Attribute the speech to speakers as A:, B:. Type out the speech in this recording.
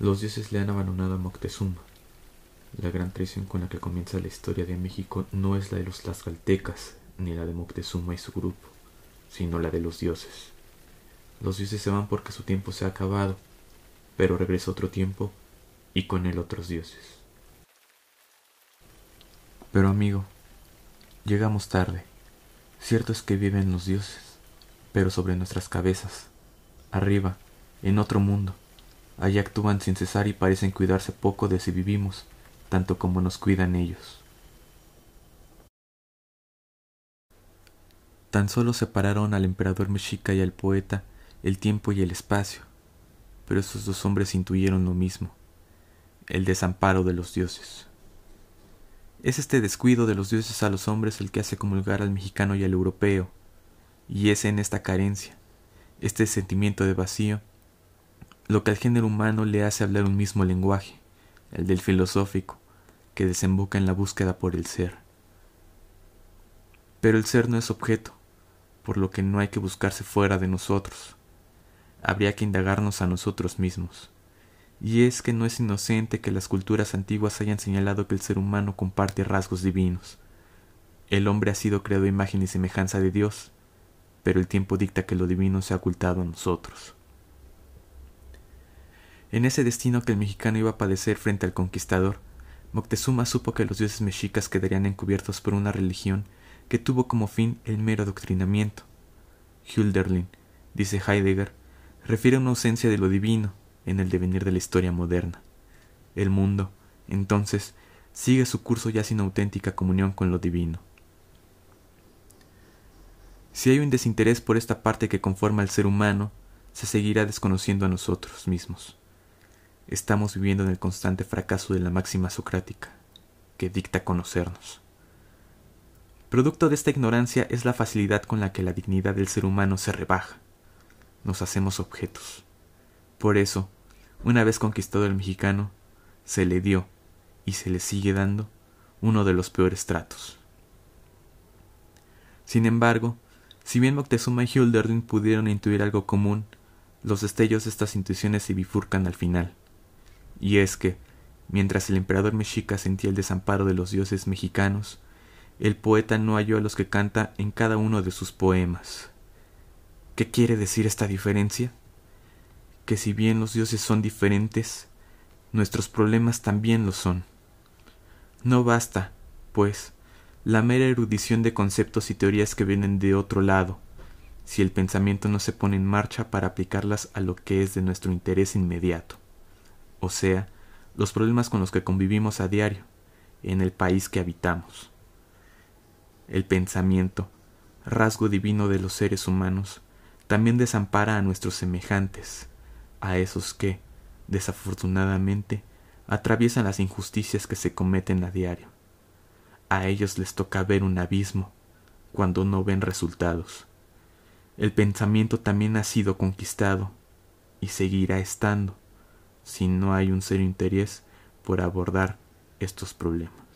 A: Los dioses le han abandonado a Moctezuma. La gran traición con la que comienza la historia de México no es la de los tlaxcaltecas ni la de Moctezuma y su grupo, sino la de los dioses. Los dioses se van porque su tiempo se ha acabado, pero regresa otro tiempo y con él otros dioses. Pero amigo, llegamos tarde. Cierto es que viven los dioses, pero sobre nuestras cabezas, arriba, en otro mundo. Allí actúan sin cesar y parecen cuidarse poco de si vivimos, tanto como nos cuidan ellos. Tan solo separaron al emperador mexica y al poeta el tiempo y el espacio, pero esos dos hombres intuyeron lo mismo, el desamparo de los dioses. Es este descuido de los dioses a los hombres el que hace comulgar al mexicano y al europeo, y es en esta carencia, este sentimiento de vacío, lo que al género humano le hace hablar un mismo lenguaje, el del filosófico, que desemboca en la búsqueda por el ser. Pero el ser no es objeto, por lo que no hay que buscarse fuera de nosotros. Habría que indagarnos a nosotros mismos. Y es que no es inocente que las culturas antiguas hayan señalado que el ser humano comparte rasgos divinos. El hombre ha sido creado imagen y semejanza de Dios, pero el tiempo dicta que lo divino se ha ocultado a nosotros. En ese destino que el mexicano iba a padecer frente al conquistador, Moctezuma supo que los dioses mexicas quedarían encubiertos por una religión que tuvo como fin el mero adoctrinamiento. Hölderlin, dice Heidegger, refiere a una ausencia de lo divino, en el devenir de la historia moderna. El mundo, entonces, sigue su curso ya sin auténtica comunión con lo divino. Si hay un desinterés por esta parte que conforma al ser humano, se seguirá desconociendo a nosotros mismos. Estamos viviendo en el constante fracaso de la máxima socrática, que dicta conocernos. Producto de esta ignorancia es la facilidad con la que la dignidad del ser humano se rebaja. Nos hacemos objetos. Por eso, una vez conquistado el mexicano, se le dio, y se le sigue dando, uno de los peores tratos. Sin embargo, si bien Moctezuma y Hilderdin pudieron intuir algo común, los destellos de estas intuiciones se bifurcan al final. Y es que, mientras el emperador mexica sentía el desamparo de los dioses mexicanos, el poeta no halló a los que canta en cada uno de sus poemas. ¿Qué quiere decir esta diferencia? que si bien los dioses son diferentes, nuestros problemas también lo son. No basta, pues, la mera erudición de conceptos y teorías que vienen de otro lado, si el pensamiento no se pone en marcha para aplicarlas a lo que es de nuestro interés inmediato, o sea, los problemas con los que convivimos a diario, en el país que habitamos. El pensamiento, rasgo divino de los seres humanos, también desampara a nuestros semejantes, a esos que, desafortunadamente, atraviesan las injusticias que se cometen a diario. A ellos les toca ver un abismo cuando no ven resultados. El pensamiento también ha sido conquistado y seguirá estando si no hay un serio interés por abordar estos problemas.